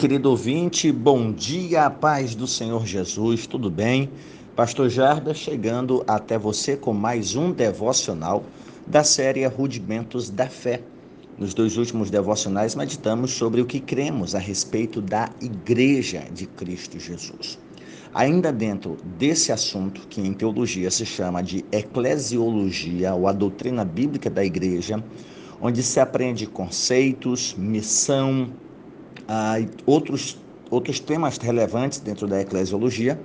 Querido ouvinte, bom dia, paz do Senhor Jesus, tudo bem? Pastor Jarda chegando até você com mais um devocional da série Rudimentos da Fé. Nos dois últimos devocionais meditamos sobre o que cremos a respeito da Igreja de Cristo Jesus. Ainda dentro desse assunto, que em teologia se chama de eclesiologia ou a doutrina bíblica da Igreja, onde se aprende conceitos, missão, ah, outros, outros temas relevantes dentro da eclesiologia.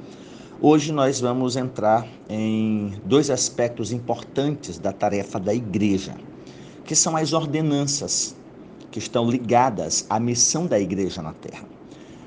Hoje nós vamos entrar em dois aspectos importantes da tarefa da igreja, que são as ordenanças que estão ligadas à missão da igreja na terra.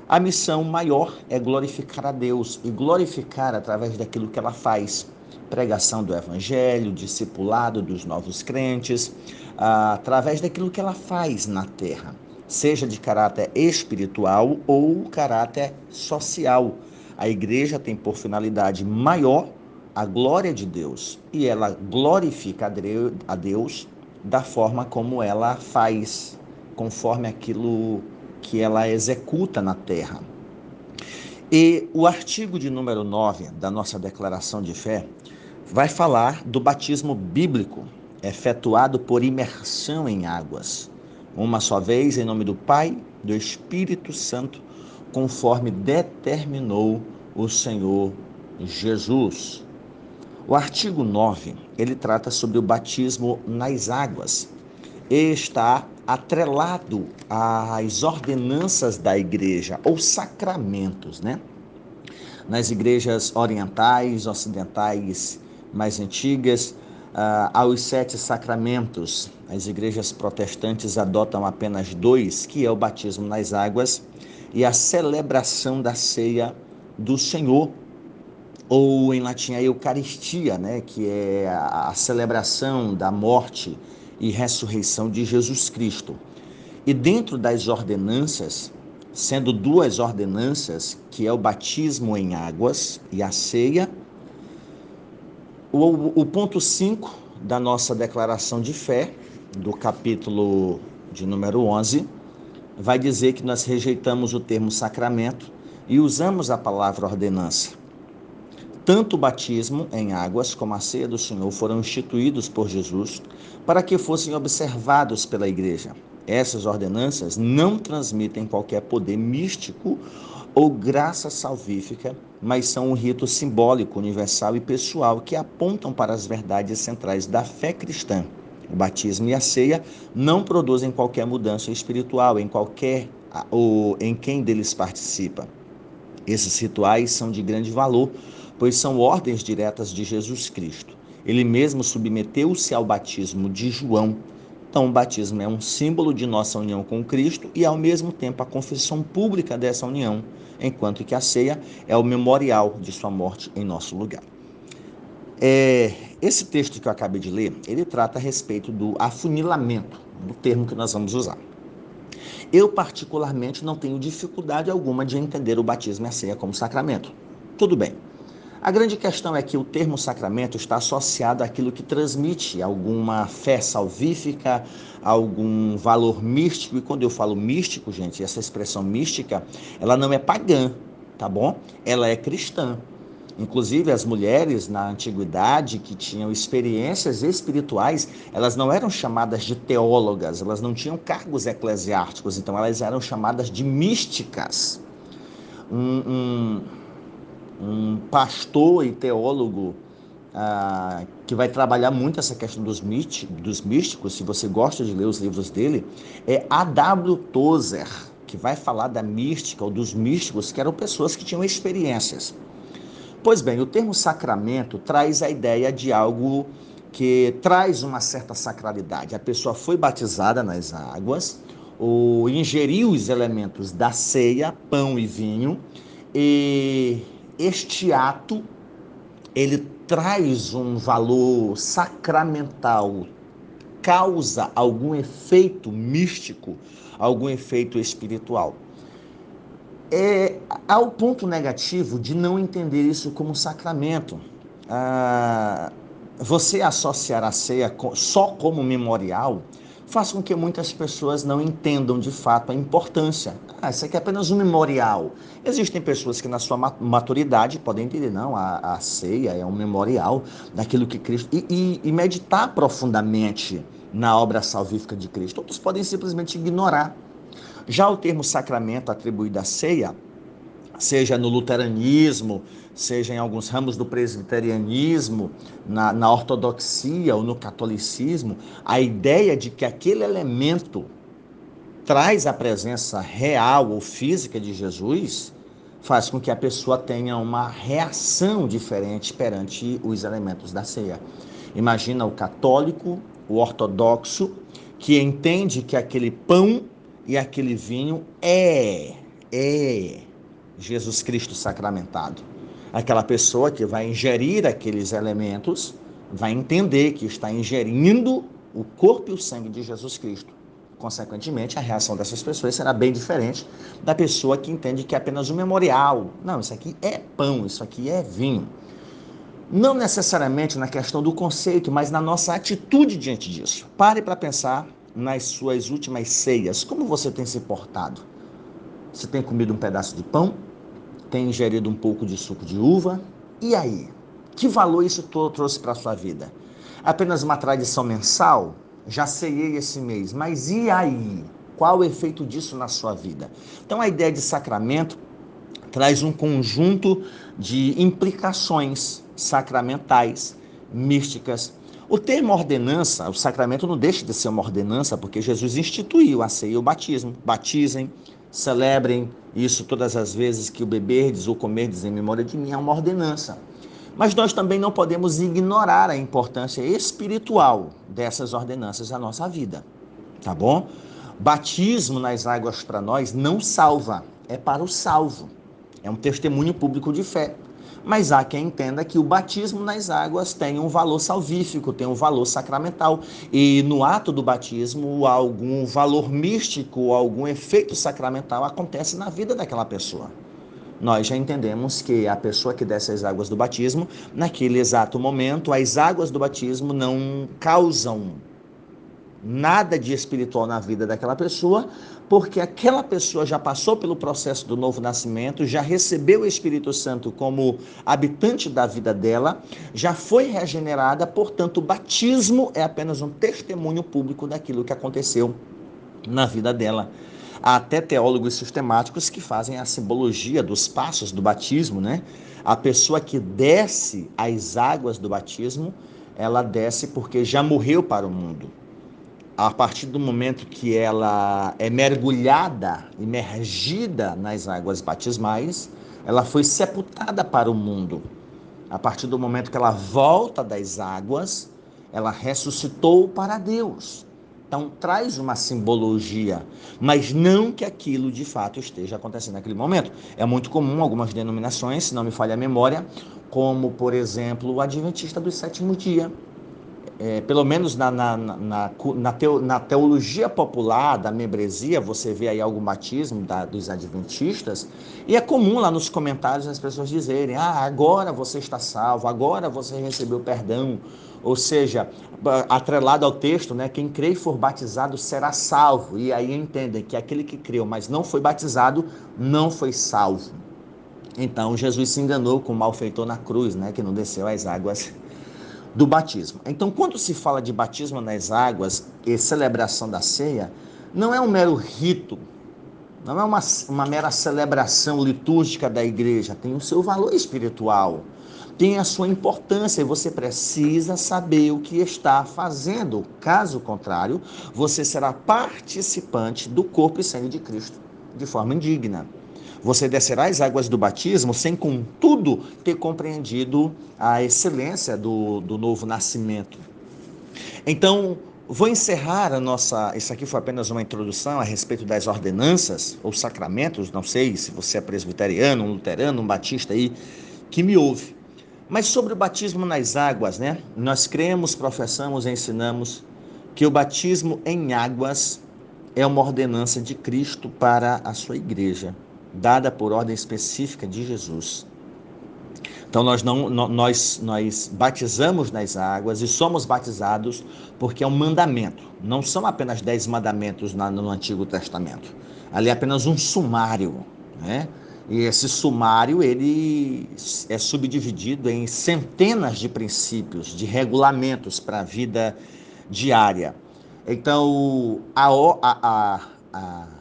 A missão maior é glorificar a Deus e glorificar através daquilo que ela faz. Pregação do evangelho, discipulado dos novos crentes, ah, através daquilo que ela faz na terra seja de caráter espiritual ou caráter social. A igreja tem por finalidade maior a glória de Deus e ela glorifica a Deus da forma como ela faz, conforme aquilo que ela executa na terra. E o artigo de número 9 da nossa declaração de fé vai falar do batismo bíblico efetuado por imersão em águas uma só vez, em nome do Pai, do Espírito Santo, conforme determinou o Senhor Jesus. O artigo 9, ele trata sobre o batismo nas águas está atrelado às ordenanças da igreja ou sacramentos, né? Nas igrejas orientais, ocidentais mais antigas, uh, aos sete sacramentos. As igrejas protestantes adotam apenas dois, que é o batismo nas águas e a celebração da ceia do Senhor, ou em latim a Eucaristia, né, que é a, celebração da morte e ressurreição de Jesus Cristo. E dentro das ordenanças, sendo duas ordenanças, que é o batismo em águas e a ceia, o, o ponto 5 da nossa declaração de fé, do capítulo de número 11, vai dizer que nós rejeitamos o termo sacramento e usamos a palavra ordenança. Tanto o batismo em águas como a ceia do Senhor foram instituídos por Jesus para que fossem observados pela igreja. Essas ordenanças não transmitem qualquer poder místico ou graça salvífica, mas são um rito simbólico, universal e pessoal que apontam para as verdades centrais da fé cristã. O batismo e a ceia não produzem qualquer mudança espiritual em qualquer ou em quem deles participa. Esses rituais são de grande valor, pois são ordens diretas de Jesus Cristo. Ele mesmo submeteu-se ao batismo de João então, o batismo é um símbolo de nossa união com Cristo e, ao mesmo tempo, a confissão pública dessa união, enquanto que a ceia é o memorial de sua morte em nosso lugar. É, esse texto que eu acabei de ler, ele trata a respeito do afunilamento, do termo que nós vamos usar. Eu, particularmente, não tenho dificuldade alguma de entender o batismo e a ceia como sacramento. Tudo bem. A grande questão é que o termo sacramento está associado àquilo que transmite alguma fé salvífica, algum valor místico. E quando eu falo místico, gente, essa expressão mística, ela não é pagã, tá bom? Ela é cristã. Inclusive, as mulheres na antiguidade que tinham experiências espirituais, elas não eram chamadas de teólogas, elas não tinham cargos eclesiásticos, então elas eram chamadas de místicas. Um, um, um pastor e teólogo ah, que vai trabalhar muito essa questão dos, dos místicos, se você gosta de ler os livros dele, é A.W. Tozer, que vai falar da mística ou dos místicos, que eram pessoas que tinham experiências. Pois bem, o termo sacramento traz a ideia de algo que traz uma certa sacralidade. A pessoa foi batizada nas águas, ou ingeriu os elementos da ceia, pão e vinho, e este ato ele traz um valor sacramental, causa algum efeito místico, algum efeito espiritual. É, há o ponto negativo de não entender isso como sacramento. Ah, você associar a ceia só como memorial faz com que muitas pessoas não entendam de fato a importância. Ah, isso aqui é apenas um memorial. Existem pessoas que, na sua maturidade, podem entender, não, a, a ceia é um memorial daquilo que Cristo. E, e, e meditar profundamente na obra salvífica de Cristo. Outros podem simplesmente ignorar. Já o termo sacramento atribuído à ceia seja no luteranismo, seja em alguns ramos do presbiterianismo, na, na ortodoxia ou no catolicismo, a ideia de que aquele elemento traz a presença real ou física de Jesus faz com que a pessoa tenha uma reação diferente perante os elementos da ceia. Imagina o católico, o ortodoxo, que entende que aquele pão e aquele vinho é, é Jesus Cristo sacramentado. Aquela pessoa que vai ingerir aqueles elementos vai entender que está ingerindo o corpo e o sangue de Jesus Cristo. Consequentemente, a reação dessas pessoas será bem diferente da pessoa que entende que é apenas um memorial. Não, isso aqui é pão, isso aqui é vinho. Não necessariamente na questão do conceito, mas na nossa atitude diante disso. Pare para pensar nas suas últimas ceias. Como você tem se portado? Você tem comido um pedaço de pão? tem ingerido um pouco de suco de uva. E aí? Que valor isso trouxe para a sua vida? Apenas uma tradição mensal? Já ceiei esse mês, mas e aí? Qual o efeito disso na sua vida? Então, a ideia de sacramento traz um conjunto de implicações sacramentais, místicas. O termo ordenança, o sacramento não deixa de ser uma ordenança, porque Jesus instituiu a ceia e o batismo. Batizem, celebrem isso todas as vezes que o beberdes ou comerdes em memória de mim, é uma ordenança. Mas nós também não podemos ignorar a importância espiritual dessas ordenanças na nossa vida, tá bom? Batismo nas águas para nós não salva, é para o salvo. É um testemunho público de fé. Mas há quem entenda que o batismo nas águas tem um valor salvífico, tem um valor sacramental. E no ato do batismo, algum valor místico, algum efeito sacramental acontece na vida daquela pessoa. Nós já entendemos que a pessoa que desce as águas do batismo, naquele exato momento, as águas do batismo não causam nada de espiritual na vida daquela pessoa, porque aquela pessoa já passou pelo processo do novo nascimento, já recebeu o Espírito Santo como habitante da vida dela, já foi regenerada, portanto, o batismo é apenas um testemunho público daquilo que aconteceu na vida dela. Há até teólogos sistemáticos que fazem a simbologia dos passos do batismo, né? A pessoa que desce as águas do batismo, ela desce porque já morreu para o mundo a partir do momento que ela é mergulhada, imergida nas águas batismais, ela foi sepultada para o mundo. A partir do momento que ela volta das águas, ela ressuscitou para Deus. Então traz uma simbologia, mas não que aquilo de fato esteja acontecendo naquele momento. É muito comum algumas denominações, se não me falha a memória, como por exemplo o Adventista do sétimo dia, é, pelo menos na, na, na, na, teo, na, teologia popular da membresia, você vê aí algum batismo da, dos adventistas, e é comum lá nos comentários as pessoas dizerem: ah, agora você está salvo, agora você recebeu perdão. Ou seja, atrelado ao texto, né, quem crê e for batizado será salvo. E aí entendem que aquele que creu, mas não foi batizado, não foi salvo. Então Jesus se enganou com o malfeitor na cruz, né, que não desceu as águas do batismo. Então, quando se fala de batismo nas águas e celebração da ceia, não é um mero rito, não é uma, uma mera celebração litúrgica da igreja, tem o seu valor espiritual, tem a sua importância e você precisa saber o que está fazendo. Caso contrário, você será participante do corpo e sangue de Cristo de forma indigna. Você descerá as águas do batismo sem, contudo, ter compreendido a excelência do, do novo nascimento. Então, vou encerrar a nossa. Isso aqui foi apenas uma introdução a respeito das ordenanças ou sacramentos. Não sei se você é presbiteriano, um luterano, um batista aí que me ouve. Mas sobre o batismo nas águas, né? Nós cremos, professamos e ensinamos que o batismo em águas é uma ordenança de Cristo para a sua igreja dada por ordem específica de Jesus. Então nós não nós nós batizamos nas águas e somos batizados porque é um mandamento. Não são apenas dez mandamentos no Antigo Testamento. Ali é apenas um sumário, né? E esse sumário ele é subdividido em centenas de princípios, de regulamentos para a vida diária. Então a, a, a, a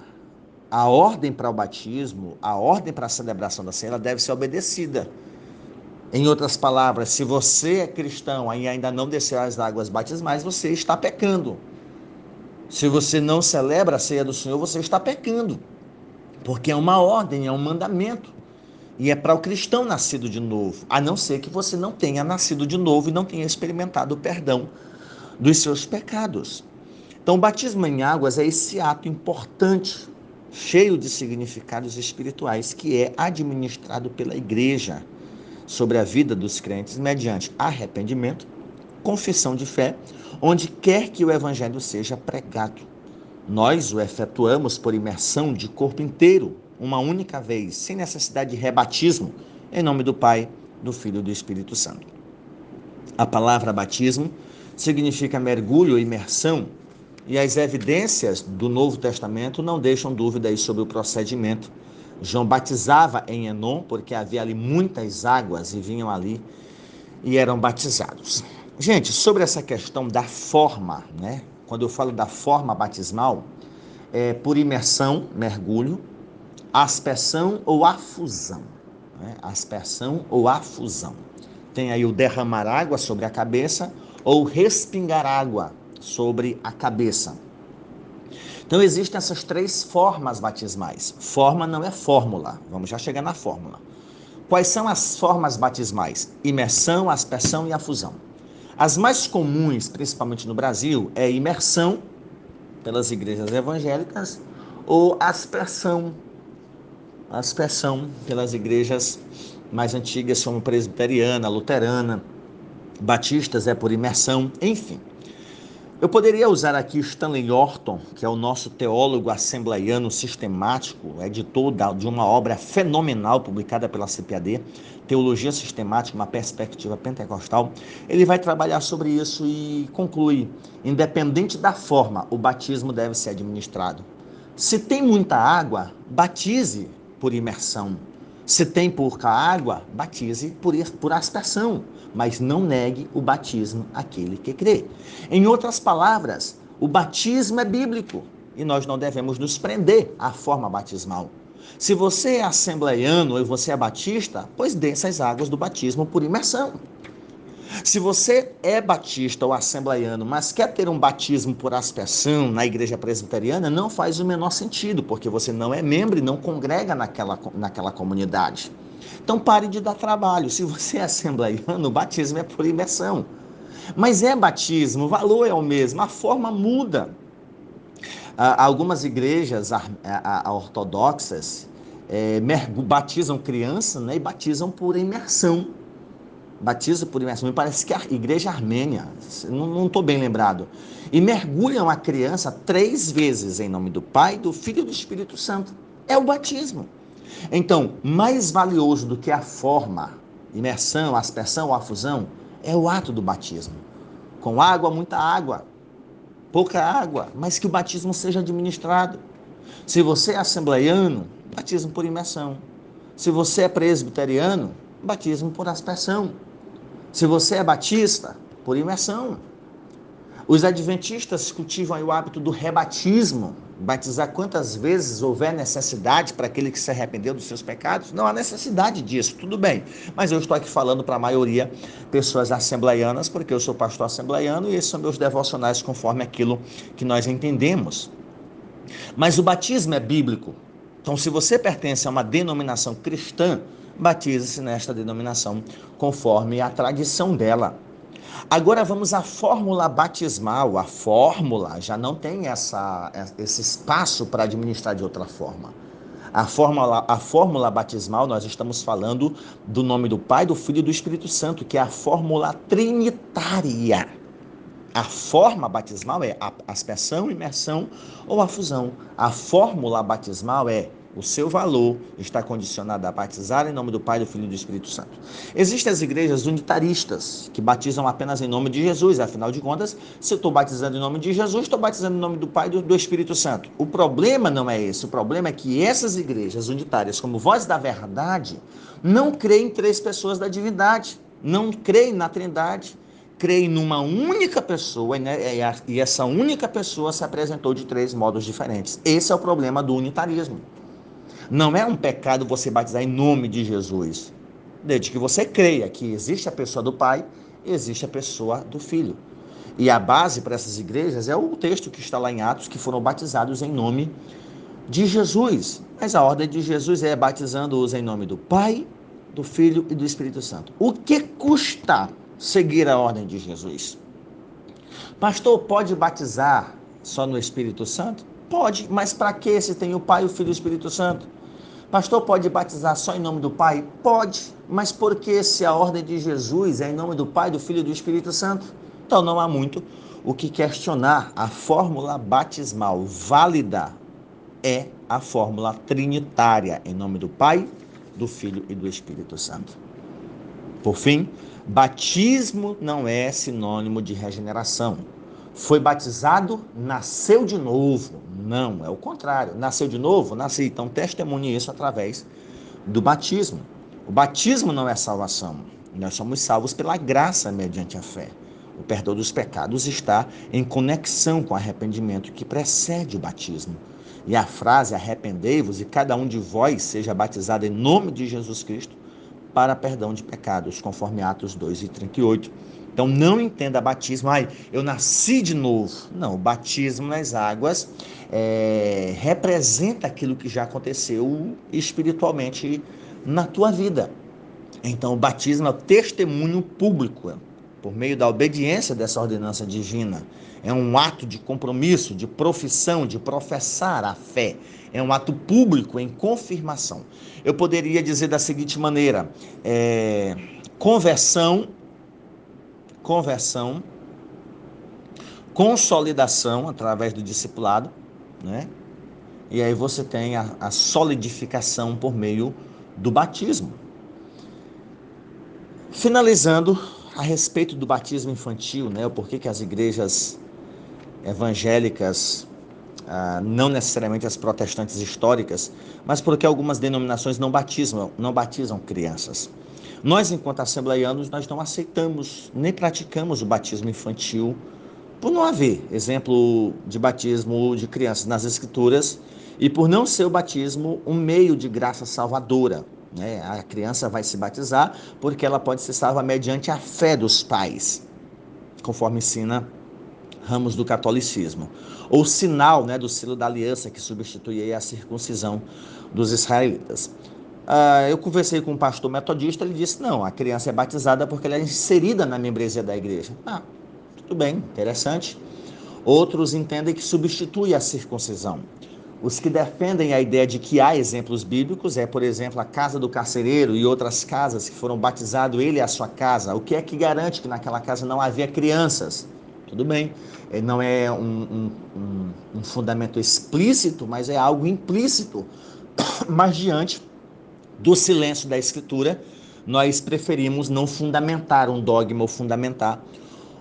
ordem para o batismo, a ordem para a celebração da ceia, ela deve ser obedecida. Em outras palavras, se você é cristão e ainda não desceu as águas batismais, você está pecando. Se você não celebra a ceia do Senhor, você está pecando. Porque é uma ordem, é um mandamento. E é para o cristão nascido de novo, a não ser que você não tenha nascido de novo e não tenha experimentado o perdão dos seus pecados. Então, o batismo em águas é esse ato importante, cheio de significados espirituais, que é administrado pela igreja sobre a vida dos crentes mediante arrependimento, confissão de fé, onde quer que o evangelho seja pregado. Nós o efetuamos por imersão de corpo inteiro, uma única vez, sem necessidade de rebatismo, em nome do Pai, do Filho e do Espírito Santo. A palavra batismo significa mergulho imersão, e as evidências do Novo Testamento não deixam dúvida aí sobre o procedimento João batizava em Enon, porque havia ali muitas águas e vinham ali e eram batizados. Gente, sobre essa questão da forma, né? Quando eu falo da forma batismal, é por imersão, mergulho, aspersão ou afusão. Né? Aspersão ou afusão. Tem aí o derramar água sobre a cabeça ou respingar água sobre a cabeça. Então existem essas três formas batismais. Forma não é fórmula. Vamos já chegar na fórmula. Quais são as formas batismais? Imersão, aspersão e afusão. As mais comuns, principalmente no Brasil, é imersão pelas igrejas evangélicas ou aspersão. Aspersão pelas igrejas mais antigas, como presbiteriana, luterana, batistas é por imersão, enfim. Eu poderia usar aqui Stanley Orton, que é o nosso teólogo assembleiano sistemático, editor de uma obra fenomenal publicada pela CPAD, Teologia Sistemática, uma perspectiva pentecostal. Ele vai trabalhar sobre isso e conclui: independente da forma, o batismo deve ser administrado. Se tem muita água, batize por imersão. Se tem pouca água, batize por, por mas não negue o batismo àquele que crê. Em outras palavras, o batismo é bíblico e nós não devemos nos prender à forma batismal. Se você é assembleiano ou você é batista, pois desça as águas do batismo por imersão. Se você é batista ou assembleiano, mas quer ter um batismo por aspersão na igreja presbiteriana, não faz o menor sentido, porque você não é membro e não congrega naquela, naquela comunidade. Então pare de dar trabalho. Se você é assembleiano, o batismo é por imersão. Mas é batismo, o valor é o mesmo, a forma muda. algumas igrejas ortodoxas é, batizam criança né, e batizam por imersão batiza por imersão, me parece que é a igreja armênia, não estou bem lembrado, e mergulham a criança três vezes em nome do Pai, do Filho e do Espírito Santo. É o batismo. Então, mais valioso do que a forma, imersão, aspersão ou afusão, é o ato do batismo. Com água, muita água, pouca água, mas que o batismo seja administrado. Se você é assembleiano, batismo por imersão. Se você é presbiteriano, batismo por aspersão. Se você é batista, por imersão. Os adventistas cultivam o hábito do rebatismo, batizar quantas vezes houver necessidade para aquele que se arrependeu dos seus pecados. Não há necessidade disso, tudo bem. Mas eu estou aqui falando para a maioria pessoas assembleianas, porque eu sou pastor assembleiano e esses são meus devocionais conforme aquilo que nós entendemos. Mas o batismo é bíblico. Então, se você pertence a uma denominação cristã, batize-se nesta denominação, conforme a tradição dela. Agora vamos à fórmula batismal. A fórmula já não tem essa, esse espaço para administrar de outra forma. A fórmula, a fórmula batismal, nós estamos falando do nome do Pai, do Filho e do Espírito Santo, que é a fórmula trinitária. A forma batismal é a aspersão, imersão ou a fusão. A fórmula batismal é O seu valor está condicionado a batizar em nome do Pai, do Filho e do Espírito Santo. Existem as igrejas unitaristas, que batizam apenas em nome de Jesus. Afinal de contas, se eu estou batizando em nome de Jesus, estou batizando em nome do Pai e do Espírito Santo. O problema não é esse. O problema é que essas igrejas unitárias, como voz da verdade, não creem em três pessoas da divindade, não creem na trindade creem numa única pessoa né, e essa única pessoa se apresentou de três modos diferentes. Esse é o problema do unitarismo. Não é um pecado você batizar em nome de Jesus, desde que você creia que existe a pessoa do Pai existe a pessoa do Filho. E a base para essas igrejas é o texto que está lá em Atos, que foram batizados em nome de Jesus. Mas a ordem de Jesus é batizando-os em nome do Pai, do Filho e do Espírito Santo. O que custa seguir a ordem de Jesus? Pastor, pode batizar só no Espírito Santo? Pode, mas para que se tem o Pai, o Filho e o Espírito Santo? Pastor, pode batizar só em nome do Pai? Pode, mas por que se a ordem de Jesus é em nome do Pai, do Filho e do Espírito Santo? Então não há muito o que questionar. A fórmula batismal válida é a fórmula trinitária, em nome do Pai, do Filho e do Espírito Santo. Por fim, batismo não é sinônimo de regeneração. Foi batizado, nasceu de novo. Não, é o contrário. Nasceu de novo, nasci. Então testemunhe isso através do batismo. O batismo não é salvação. Nós somos salvos pela graça mediante a fé. O perdão dos pecados está em conexão com o arrependimento que precede o batismo. E a frase arrependei-vos e cada um de vós seja batizado em nome de Jesus Cristo para perdão de pecados, conforme Atos 2 e 38. Então não entenda batismo, ai, eu nasci de novo. Não, o batismo nas águas é, representa aquilo que já aconteceu espiritualmente na tua vida. Então o batismo é o testemunho público, por meio da obediência dessa ordenança divina. É um ato de compromisso, de profissão, de professar a fé. É um ato público em confirmação. Eu poderia dizer da seguinte maneira: é, conversão, conversão, consolidação através do discipulado, né? E aí você tem a, a solidificação por meio do batismo. Finalizando, a respeito do batismo infantil, né, o porquê que as igrejas evangélicas, ah, não necessariamente as protestantes históricas, mas porque algumas denominações não batizam, não batizam crianças. Nós, enquanto assembleianos, nós não aceitamos nem praticamos o batismo infantil por não haver exemplo de batismo de crianças nas escrituras e por não ser o batismo um meio de graça salvadora. Né? A criança vai se batizar porque ela pode ser salva mediante a fé dos pais, conforme ensina ramos do catolicismo. Ou sinal né, do selo da aliança que substitui a circuncisão dos israelitas. Uh, eu conversei com um pastor metodista, ele disse: não, a criança é batizada porque ela é inserida na membresia da igreja. Ah, tudo bem, interessante. Outros entendem que substitui a circuncisão. Os que defendem a ideia de que há exemplos bíblicos é, por exemplo, a casa do carcereiro e outras casas que foram batizados ele e a sua casa. O que é que garante que naquela casa não havia crianças? Tudo bem, é, não é um, um, um fundamento explícito, mas é algo implícito. Mas diante do silêncio da Escritura, nós preferimos não fundamentar um dogma ou fundamentar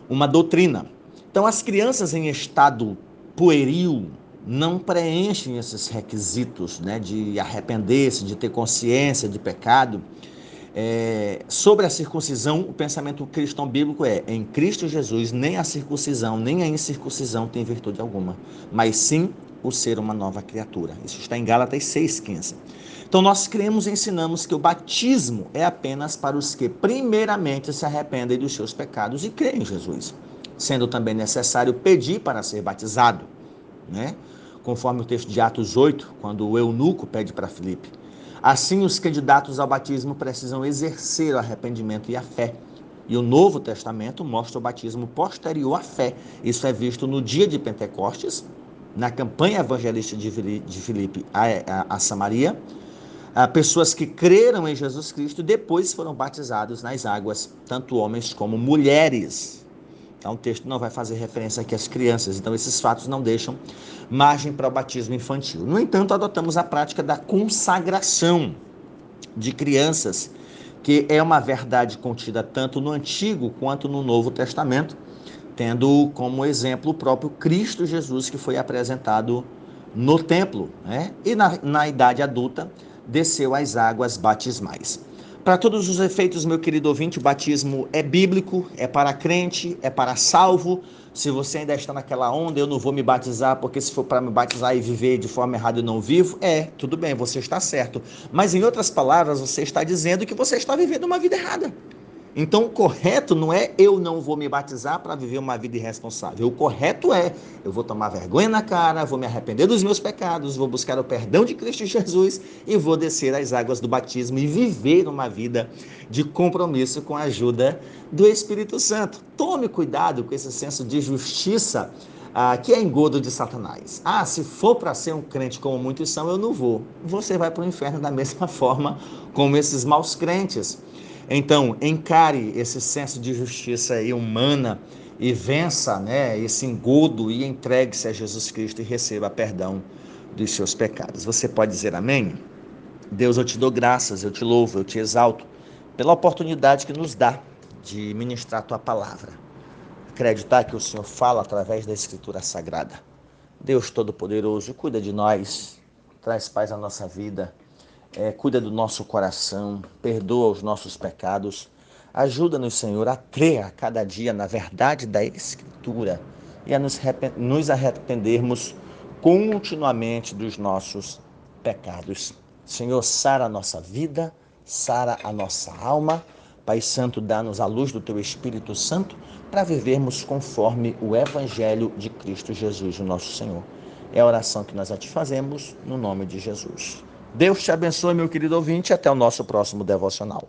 uma doutrina. Então, as crianças em estado pueril, não preenchem esses requisitos né, de arrepender-se, de ter consciência de pecado. É, sobre a circuncisão, o pensamento cristão bíblico é: em Cristo Jesus, nem a circuncisão, nem a incircuncisão tem virtude alguma, mas sim o ser uma nova criatura. Isso está em Gálatas 6,15. Então, nós cremos e ensinamos que o batismo é apenas para os que, primeiramente, se arrependem dos seus pecados e creem em Jesus, sendo também necessário pedir para ser batizado. Né? conforme o texto de Atos 8, quando o eunuco pede para Filipe. Assim, os candidatos ao batismo precisam exercer o arrependimento e a fé. E o Novo Testamento mostra o batismo posterior à fé. Isso é visto no dia de Pentecostes, na campanha evangelista de Filipe a, a, a Samaria. A pessoas que creram em Jesus Cristo depois foram batizados nas águas, tanto homens como mulheres. Então, o texto não vai fazer referência aqui às crianças, então esses fatos não deixam margem para o batismo infantil. No entanto, adotamos a prática da consagração de crianças, que é uma verdade contida tanto no Antigo quanto no Novo Testamento, tendo como exemplo o próprio Cristo Jesus, que foi apresentado no templo, né? e na, na idade adulta desceu às águas batismais. Para todos os efeitos, meu querido ouvinte, o batismo é bíblico, é para crente, é para salvo. Se você ainda está naquela onda, eu não vou me batizar, porque se for para me batizar e viver de forma errada eu não vivo, é, tudo bem, você está certo. Mas em outras palavras, você está dizendo que você está vivendo uma vida errada. Então, o correto não é eu não vou me batizar para viver uma vida irresponsável. O correto é eu vou tomar vergonha na cara, vou me arrepender dos meus pecados, vou buscar o perdão de Cristo Jesus e vou descer as águas do batismo e viver uma vida de compromisso com a ajuda do Espírito Santo. Tome cuidado com esse senso de justiça ah, que é engodo de Satanás. Ah, se for para ser um crente como muitos são, eu não vou. Você vai para o inferno da mesma forma como esses maus crentes. Então, encare esse senso de justiça humana e vença né, esse engodo e entregue-se a Jesus Cristo e receba perdão dos seus pecados. Você pode dizer amém? Deus, eu te dou graças, eu te louvo, eu te exalto pela oportunidade que nos dá de ministrar a tua palavra. Acreditar que o Senhor fala através da Escritura Sagrada. Deus Todo-Poderoso, cuida de nós, traz paz à nossa vida é, cuida do nosso coração, perdoa os nossos pecados. Ajuda-nos, Senhor, a crer a cada dia na verdade da Escritura e a nos, arrependermos continuamente dos nossos pecados. Senhor, sara a nossa vida, sara a nossa alma. Pai Santo, dá-nos a luz do Teu Espírito Santo para vivermos conforme o Evangelho de Cristo Jesus, o nosso Senhor. É a oração que nós a te fazemos no nome de Jesus. Deus te abençoe, meu querido ouvinte, até o nosso próximo devocional.